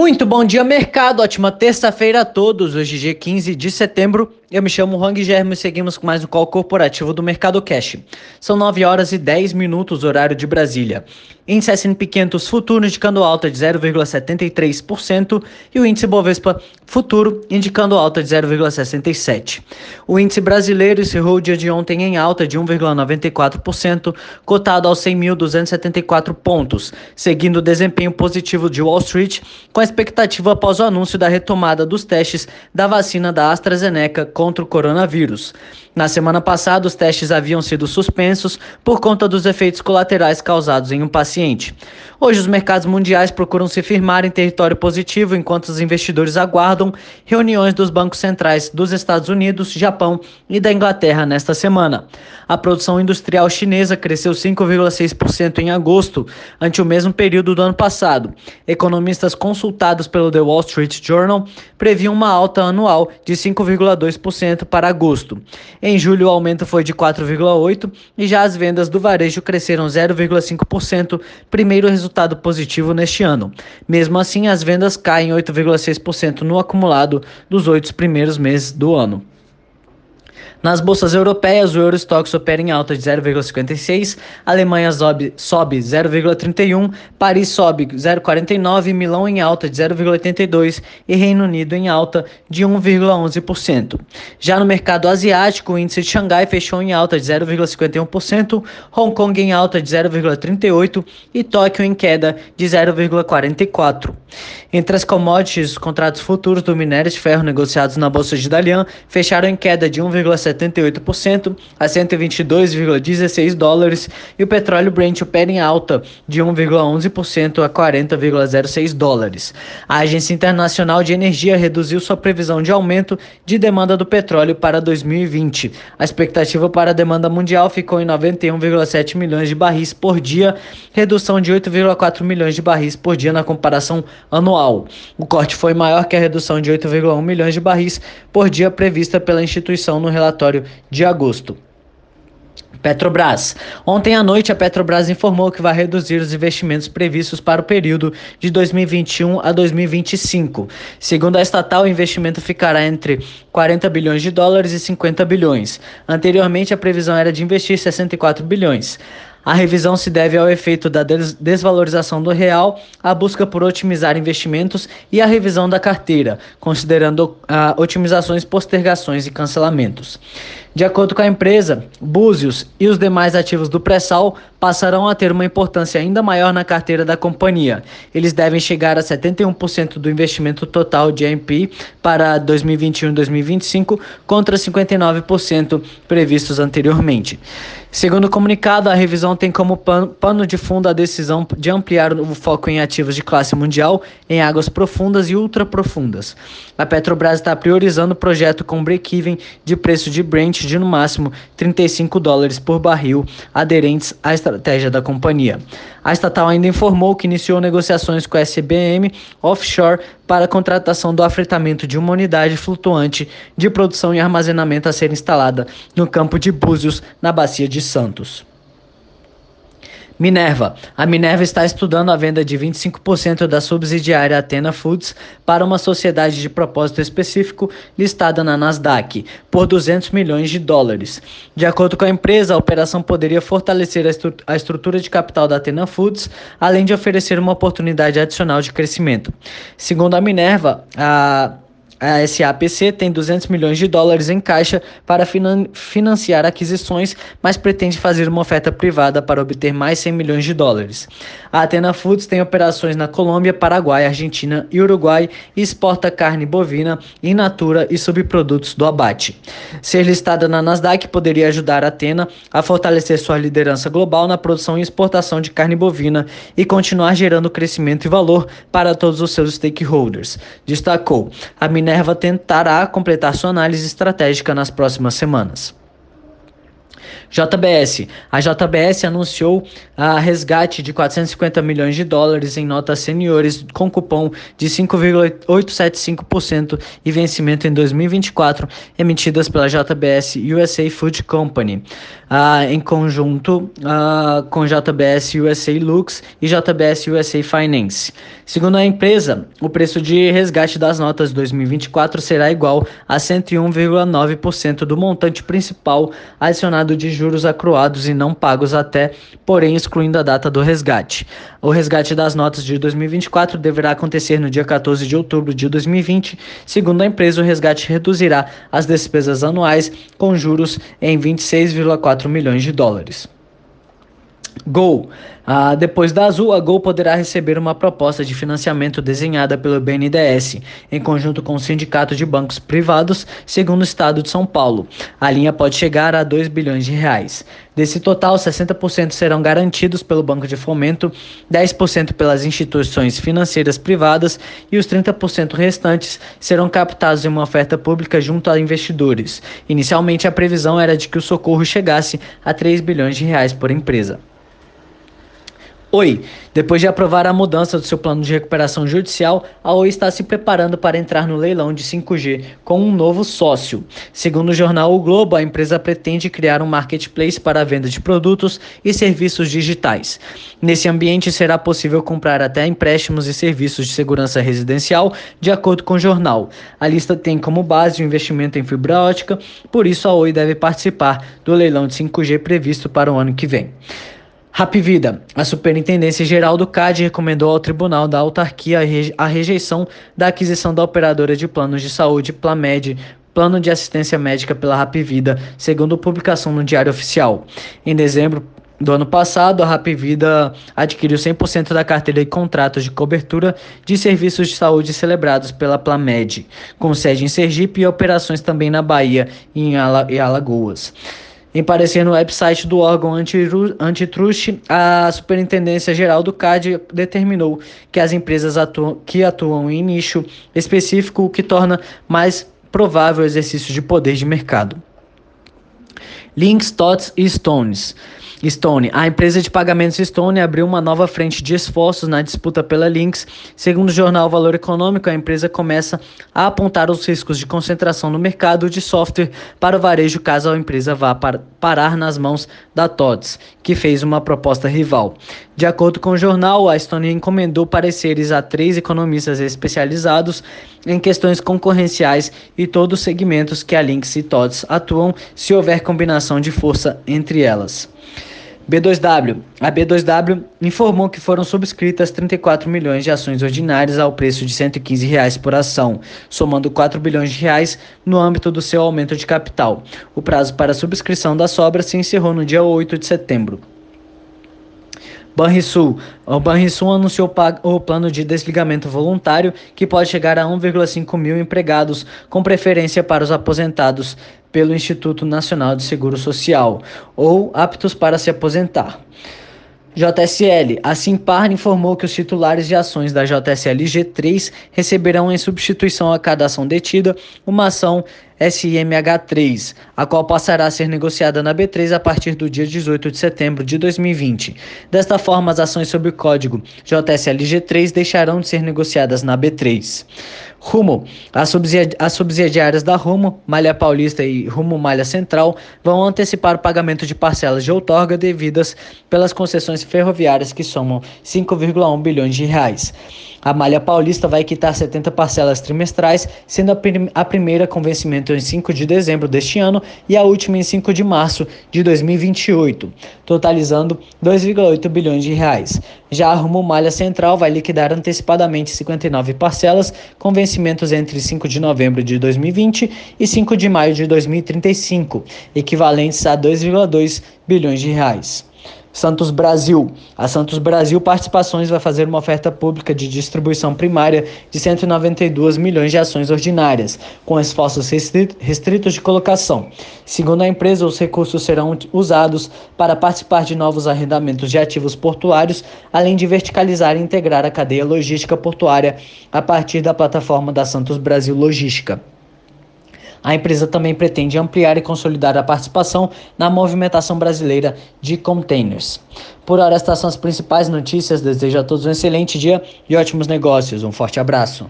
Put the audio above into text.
Muito bom dia, mercado. Ótima terça-feira a todos. Hoje, dia 15 de setembro. Eu me chamo Hang Germo e seguimos com mais um call corporativo do Mercado Cash. São 9 horas e 10 minutos, horário de Brasília. Índice S&P 500 futuro indicando alta de 0,73% e o índice Bovespa futuro indicando alta de 0,67%. O índice brasileiro encerrou o dia de ontem em alta de 1,94%, cotado aos 100.274 pontos, seguindo o desempenho positivo de Wall Street, com a expectativa após o anúncio da retomada dos testes da vacina da AstraZeneca contra o coronavírus. Na semana passada, os testes haviam sido suspensos por conta dos efeitos colaterais causados em um paciente. Hoje, os mercados mundiais procuram se firmar em território positivo enquanto os investidores aguardam reuniões dos bancos centrais dos Estados Unidos, Japão e da Inglaterra nesta semana. A produção industrial chinesa cresceu 5,6% em agosto, ante o mesmo período do ano passado. Economistas consultados pelo The Wall Street Journal previam uma alta anual de 5,2% para agosto. Em julho, o aumento foi de 4,8% e já as vendas do varejo cresceram 0,5%, primeiro resultado positivo neste ano. Mesmo assim, as vendas caem 8,6% no acumulado dos oito primeiros meses do ano. Nas bolsas europeias, o Eurostox opera em alta de 0,56, Alemanha sobe, sobe 0,31, Paris sobe 0,49, Milão em alta de 0,82 e Reino Unido em alta de 1,11%. Já no mercado asiático, o índice de Xangai fechou em alta de 0,51%, Hong Kong em alta de 0,38 e Tóquio em queda de 0,44. Entre as commodities, os contratos futuros do minério de ferro negociados na bolsa de Dalian fecharam em queda de 1,7 0,78% a 122,16 dólares e o petróleo Brent opera em alta de 1,11% a 40,06 dólares. A Agência Internacional de Energia reduziu sua previsão de aumento de demanda do petróleo para 2020. A expectativa para a demanda mundial ficou em 91,7 milhões de barris por dia, redução de 8,4 milhões de barris por dia na comparação anual. O corte foi maior que a redução de 8,1 milhões de barris por dia prevista pela instituição no relatório relatório de agosto. Petrobras. Ontem à noite, a Petrobras informou que vai reduzir os investimentos previstos para o período de 2021 a 2025. Segundo a estatal, o investimento ficará entre 40 bilhões de dólares e 50 bilhões. Anteriormente, a previsão era de investir 64 bilhões. A revisão se deve ao efeito da desvalorização do real, a busca por otimizar investimentos e a revisão da carteira, considerando uh, otimizações, postergações e cancelamentos. De acordo com a empresa, Búzios e os demais ativos do pré-sal passarão a ter uma importância ainda maior na carteira da companhia. Eles devem chegar a 71% do investimento total de AMP para 2021 e 2025, contra 59% previstos anteriormente. Segundo o comunicado, a revisão tem como pano de fundo a decisão de ampliar o foco em ativos de classe mundial em águas profundas e ultraprofundas. A Petrobras está priorizando o projeto com break-even de preço de Brent de no máximo 35 dólares por barril, aderentes à estratégia da companhia. A estatal ainda informou que iniciou negociações com a SBM Offshore para a contratação do afretamento de uma unidade flutuante de produção e armazenamento a ser instalada no campo de Búzios, na Bacia de Santos. Minerva. A Minerva está estudando a venda de 25% da subsidiária Atena Foods para uma sociedade de propósito específico listada na Nasdaq por 200 milhões de dólares. De acordo com a empresa, a operação poderia fortalecer a, estru a estrutura de capital da Atena Foods, além de oferecer uma oportunidade adicional de crescimento. Segundo a Minerva, a a SAPC tem 200 milhões de dólares em caixa para finan financiar aquisições, mas pretende fazer uma oferta privada para obter mais 100 milhões de dólares. A Atena Foods tem operações na Colômbia, Paraguai, Argentina e Uruguai e exporta carne bovina, in natura e subprodutos do abate. Ser listada na Nasdaq poderia ajudar a Atena a fortalecer sua liderança global na produção e exportação de carne bovina e continuar gerando crescimento e valor para todos os seus stakeholders. Destacou. A Minerva tentará completar sua análise estratégica nas próximas semanas. JBS. A JBS anunciou a resgate de 450 milhões de dólares em notas seniores com cupom de 5,875% e vencimento em 2024, emitidas pela JBS USA Food Company, ah, em conjunto ah, com JBS USA Lux e JBS USA Finance. Segundo a empresa, o preço de resgate das notas 2024 será igual a 101,9% do montante principal adicionado de juros acruados e não pagos até, porém excluindo a data do resgate. O resgate das notas de 2024 deverá acontecer no dia 14 de outubro de 2020. Segundo a empresa, o resgate reduzirá as despesas anuais com juros em 26,4 milhões de dólares. Gol. Ah, depois da Azul, a Gol poderá receber uma proposta de financiamento desenhada pelo BNDES, em conjunto com o Sindicato de Bancos Privados, segundo o Estado de São Paulo. A linha pode chegar a 2 bilhões de reais. Desse total, 60% serão garantidos pelo Banco de Fomento, 10% pelas instituições financeiras privadas e os 30% restantes serão captados em uma oferta pública junto a investidores. Inicialmente, a previsão era de que o socorro chegasse a 3 bilhões de reais por empresa. Oi, depois de aprovar a mudança do seu plano de recuperação judicial, a Oi está se preparando para entrar no leilão de 5G com um novo sócio. Segundo o jornal O Globo, a empresa pretende criar um marketplace para a venda de produtos e serviços digitais. Nesse ambiente será possível comprar até empréstimos e serviços de segurança residencial, de acordo com o jornal. A lista tem como base o investimento em fibra ótica, por isso a Oi deve participar do leilão de 5G previsto para o ano que vem. Rapvida. A Superintendência Geral do CAD recomendou ao Tribunal da Autarquia a rejeição da aquisição da operadora de planos de saúde Plamed Plano de Assistência Médica pela Rapvida, segundo publicação no Diário Oficial. Em dezembro do ano passado, a Rapvida adquiriu 100% da carteira de contratos de cobertura de serviços de saúde celebrados pela Plamed, com sede em Sergipe e operações também na Bahia e em Alagoas. Em parecer no website do órgão antitruste, a Superintendência Geral do CAD determinou que as empresas atuam, que atuam em nicho específico, o que torna mais provável o exercício de poder de mercado. Links, TOTS e Stones. Stone. A empresa de pagamentos Stone abriu uma nova frente de esforços na disputa pela Lynx. Segundo o jornal Valor Econômico, a empresa começa a apontar os riscos de concentração no mercado de software para o varejo caso a empresa vá parar nas mãos da TOTS, que fez uma proposta rival. De acordo com o jornal, a Stone encomendou pareceres a três economistas especializados em questões concorrenciais e todos os segmentos que a Lynx e TOTS atuam se houver combinação de força entre elas. B2W. A B2W informou que foram subscritas 34 milhões de ações ordinárias ao preço de 115 reais por ação, somando 4 bilhões de reais no âmbito do seu aumento de capital. O prazo para a subscrição das sobras se encerrou no dia 8 de setembro. Banrisul. O Banrisul anunciou o plano de desligamento voluntário que pode chegar a 1,5 mil empregados, com preferência para os aposentados pelo Instituto Nacional de Seguro Social ou aptos para se aposentar. JSL. A Simpar informou que os titulares de ações da JSL G3 receberão em substituição a cada ação detida uma ação SIMH3, a qual passará a ser negociada na B3 a partir do dia 18 de setembro de 2020. Desta forma, as ações sob o código JSLG3 deixarão de ser negociadas na B3. Rumo. As, subsidiárias da Rumo, Malha Paulista e Rumo Malha Central vão antecipar o pagamento de parcelas de outorga devidas pelas concessões ferroviárias que somam 5,1 bilhões de reais. A Malha Paulista vai quitar 70 parcelas trimestrais, sendo a, prim a primeira com vencimento em 5 de dezembro deste ano e a última em 5 de março de 2028, totalizando 2,8 bilhões de reais. Já a Rumo Malha Central vai liquidar antecipadamente 59 parcelas com vencimentos entre 5 de novembro de 2020 e 5 de maio de 2035, equivalentes a 2,2 bilhões de reais. Santos Brasil. A Santos Brasil Participações vai fazer uma oferta pública de distribuição primária de 192 milhões de ações ordinárias, com esforços restritos de colocação. Segundo a empresa, os recursos serão usados para participar de novos arrendamentos de ativos portuários, além de verticalizar e integrar a cadeia logística portuária a partir da plataforma da Santos Brasil Logística. A empresa também pretende ampliar e consolidar a participação na movimentação brasileira de containers. Por hora, estas são as principais notícias. Desejo a todos um excelente dia e ótimos negócios. Um forte abraço.